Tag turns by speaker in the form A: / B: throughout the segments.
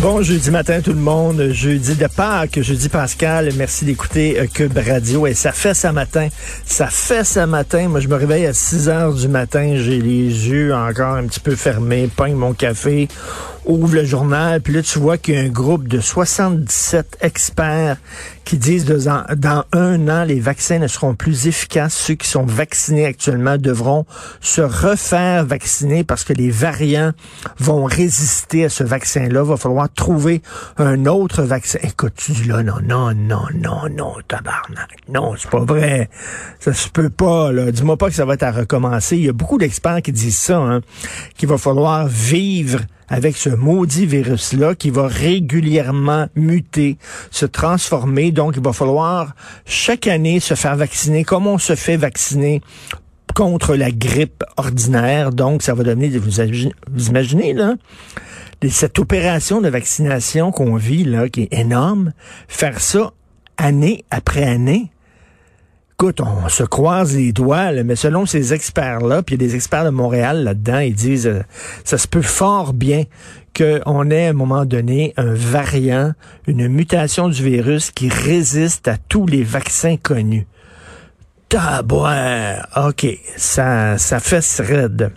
A: Bon jeudi matin tout le monde, jeudi de Pâques, jeudi Pascal, merci d'écouter euh, Cube Radio. Et ça fait ça matin, ça fait ça matin, moi je me réveille à 6 heures du matin, j'ai les yeux encore un petit peu fermés, pogne mon café, ouvre le journal, puis là tu vois qu'il y a un groupe de 77 experts qui disent que dans, dans un an les vaccins ne seront plus efficaces, ceux qui sont vaccinés actuellement devront se refaire vacciner parce que les variants vont résister à ce vaccin-là, va falloir trouver un autre vaccin. Écoute, tu dis là, non, non, non, non, non, tabarnak. Non, c'est pas vrai. Ça se peut pas, là. Dis-moi pas que ça va être à recommencer. Il y a beaucoup d'experts qui disent ça, hein, qu'il va falloir vivre avec ce maudit virus-là qui va régulièrement muter, se transformer. Donc, il va falloir chaque année se faire vacciner comme on se fait vacciner contre la grippe ordinaire. Donc, ça va donner, vous, imaginez, là, cette opération de vaccination qu'on vit, là, qui est énorme, faire ça année après année, écoute, on se croise les doigts, mais selon ces experts-là, puis il y a des experts de Montréal là-dedans, ils disent euh, ça se peut fort bien qu'on ait à un moment donné un variant, une mutation du virus qui résiste à tous les vaccins connus. Tabouin, OK, ça, ça fait raide.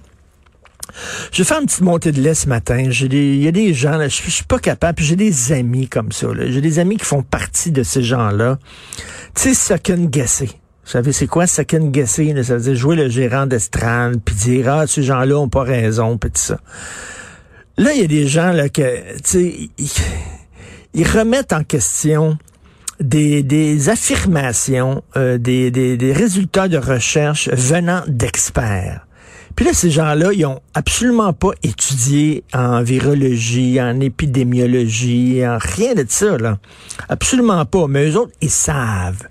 A: Je vais faire une petite montée de lait ce matin. Il y a des gens, là, je, suis pas capable, puis j'ai des amis comme ça. J'ai des amis qui font partie de ces gens-là. Tu sais, second guesser. Vous savez, c'est quoi second guesser? Ça veut dire jouer le gérant d'estrade, puis dire, ah, ces gens-là ont pas raison, puis tout ça. Là, il y a des gens, là, que, tu sais, ils, ils remettent en question des, des affirmations, euh, des, des, des résultats de recherche venant d'experts. Puis là, ces gens-là, ils ont absolument pas étudié en virologie, en épidémiologie, en rien de ça, là. Absolument pas. Mais eux autres, ils savent.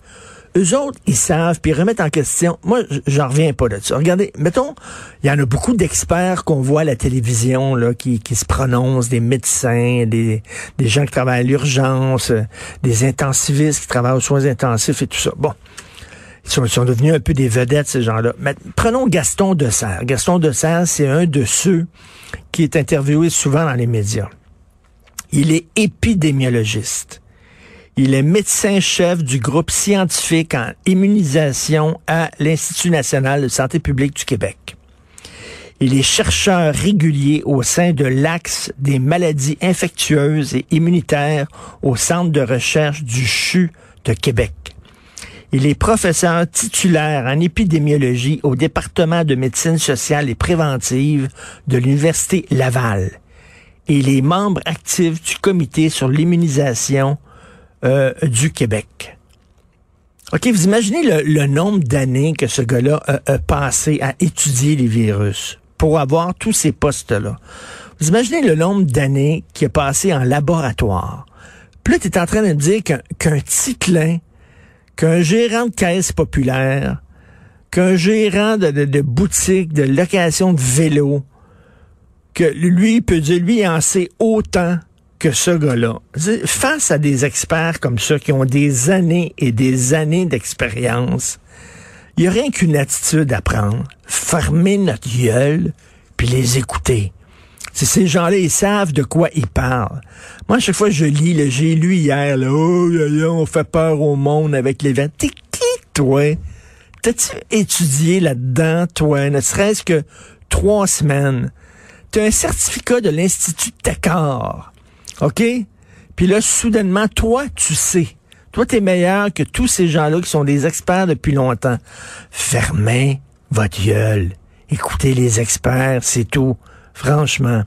A: Eux autres, ils savent, puis ils remettent en question. Moi, j'en reviens pas de ça. Regardez, mettons, il y en a beaucoup d'experts qu'on voit à la télévision, là, qui, qui se prononcent, des médecins, des, des gens qui travaillent à l'urgence, des intensivistes qui travaillent aux soins intensifs et tout ça. Bon. Ils sont, devenus un peu des vedettes, ces gens-là. Mais prenons Gaston Dessert. Gaston Dessert, c'est un de ceux qui est interviewé souvent dans les médias. Il est épidémiologiste. Il est médecin-chef du groupe scientifique en immunisation à l'Institut national de santé publique du Québec. Il est chercheur régulier au sein de l'Axe des maladies infectieuses et immunitaires au Centre de recherche du CHU de Québec. Il est professeur titulaire en épidémiologie au département de médecine sociale et préventive de l'Université Laval. Il est membre actif du comité sur l'immunisation euh, du Québec. OK, vous imaginez le, nombre d'années que ce gars-là a, passé à étudier les virus pour avoir tous ces postes-là. Vous imaginez le nombre d'années qu'il a passé en laboratoire. Puis là, tu es en train de me dire qu'un qu ticlin qu'un gérant de caisse populaire, qu'un gérant de, boutique, de location de vélo, que lui peut dire, lui, il en sait autant que ce gars-là. Face à des experts comme ça qui ont des années et des années d'expérience, il n'y a rien qu'une attitude à prendre. Fermer notre gueule, puis les écouter. C'est ces gens-là, ils savent de quoi ils parlent. Moi, à chaque fois je lis, j'ai lu hier, là, oh, là, là, on fait peur au monde avec les vents. T'es qui, toi? T'as-tu étudié là-dedans, toi, ne serait-ce que trois semaines? T'as un certificat de l'Institut Tacor. OK? Puis là, soudainement, toi, tu sais. Toi, t'es meilleur que tous ces gens-là qui sont des experts depuis longtemps. Fermez votre gueule. Écoutez les experts, c'est tout. Franchement.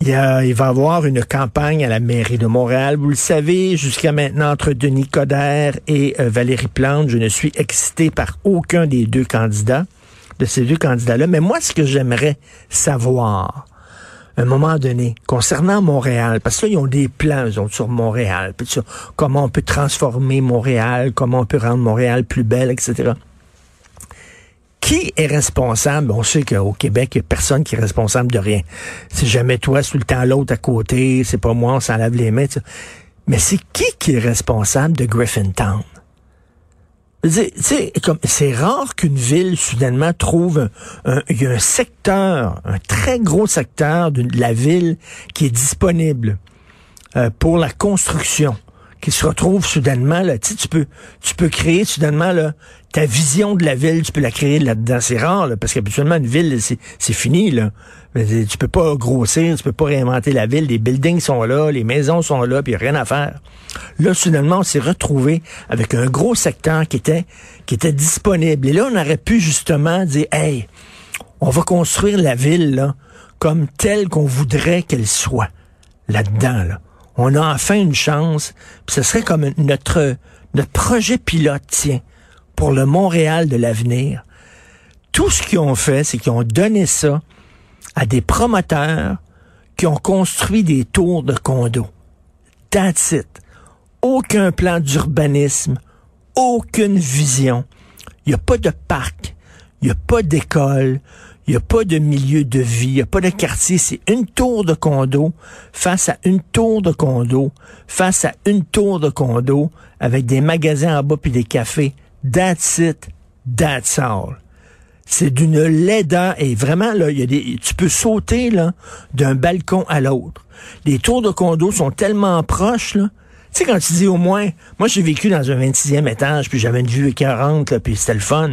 A: Il, va y avoir une campagne à la mairie de Montréal. Vous le savez, jusqu'à maintenant, entre Denis Coderre et euh, Valérie Plante, je ne suis excité par aucun des deux candidats, de ces deux candidats-là. Mais moi, ce que j'aimerais savoir, un moment donné, concernant Montréal, parce que ils ont des plans, eux autres, sur Montréal, sur comment on peut transformer Montréal, comment on peut rendre Montréal plus belle, etc. qui est responsable? On sait qu'au Québec, il n'y a personne qui est responsable de rien. C'est jamais toi, sous le temps l'autre à côté, c'est pas moi, on s'en lave les mains. Mais c'est qui qui est responsable de Griffintown? C'est rare qu'une ville soudainement trouve un, a un secteur, un très gros secteur de la ville qui est disponible euh, pour la construction qui se retrouve soudainement là, tu, tu peux tu peux créer soudainement là ta vision de la ville, tu peux la créer là-dedans, c'est rare là, parce qu'habituellement une ville c'est fini là. Tu peux pas grossir, tu peux pas réinventer la ville, les buildings sont là, les maisons sont là, puis rien à faire. Là soudainement on s'est retrouvé avec un gros secteur qui était qui était disponible. Et là on aurait pu justement dire hey, on va construire la ville comme telle qu'on voudrait qu'elle soit là-dedans là on a enfin une chance. Puis ce serait comme notre, notre projet pilote, tiens, pour le Montréal de l'avenir. Tout ce qu'ils ont fait, c'est qu'ils ont donné ça à des promoteurs qui ont construit des tours de condos. That's. Aucun plan d'urbanisme, aucune vision. Il n'y a pas de parc, il n'y a pas d'école, il n'y a pas de milieu de vie, il n'y a pas de quartier. C'est une tour de condo face à une tour de condo face à une tour de condo avec des magasins en bas puis des cafés. That's it. That's all. C'est d'une laideur et vraiment là, il y a des, tu peux sauter là d'un balcon à l'autre. Les tours de condo sont tellement proches là. Tu sais quand tu dis au moins, moi j'ai vécu dans un 26e étage puis j'avais une vue écœurante là puis c'était le fun.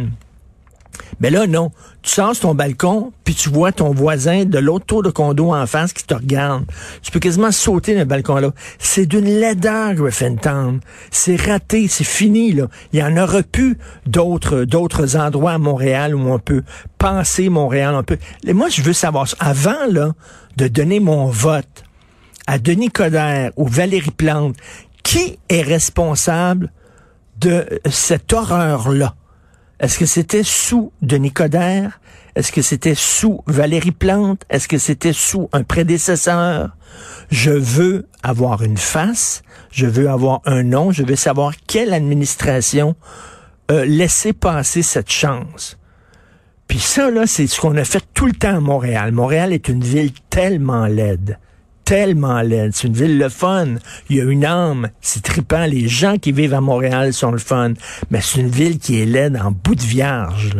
A: Mais là, non. Tu sors ton balcon, puis tu vois ton voisin de l'autre tour de condo en face qui te regarde. Tu peux quasiment sauter d'un balcon là. C'est d'une laideur, Griffintown. C'est raté, c'est fini, là. Il y en aura plus d'autres, d'autres endroits à Montréal où on peut penser Montréal. On peut... Et moi, je veux savoir, avant, là, de donner mon vote à Denis Coderre ou Valérie Plante, qui est responsable de cette horreur-là? Est-ce que c'était sous Denis Coderre? Est-ce que c'était sous Valérie Plante? Est-ce que c'était sous un prédécesseur? Je veux avoir une face, je veux avoir un nom, je veux savoir quelle administration a laissé passer cette chance. Puis ça, là, c'est ce qu'on a fait tout le temps à Montréal. Montréal est une ville tellement laide tellement laide. C'est une ville le fun. Il y a une âme. C'est trippant. Les gens qui vivent à Montréal sont le fun. Mais c'est une ville qui est laide en bout de vierge.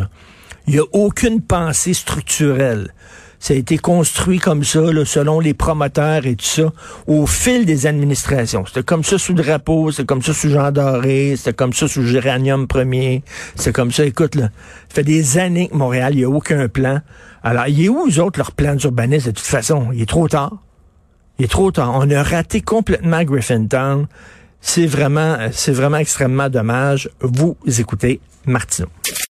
A: Il n'y a aucune pensée structurelle. Ça a été construit comme ça, selon les promoteurs et tout ça, au fil des administrations. C'était comme ça sous drapeau, c'était comme ça sous Jean Doré, c'était comme ça sous Géranium Premier, c'était comme ça. Écoute, là, ça fait des années que Montréal, il n'y a aucun plan. Alors, il est où, eux autres, leur plan d'urbanisme, de toute façon? Il est trop tard. Il est trop tard. On a raté complètement Griffintown. C'est vraiment, c'est vraiment extrêmement dommage. Vous écoutez Martineau.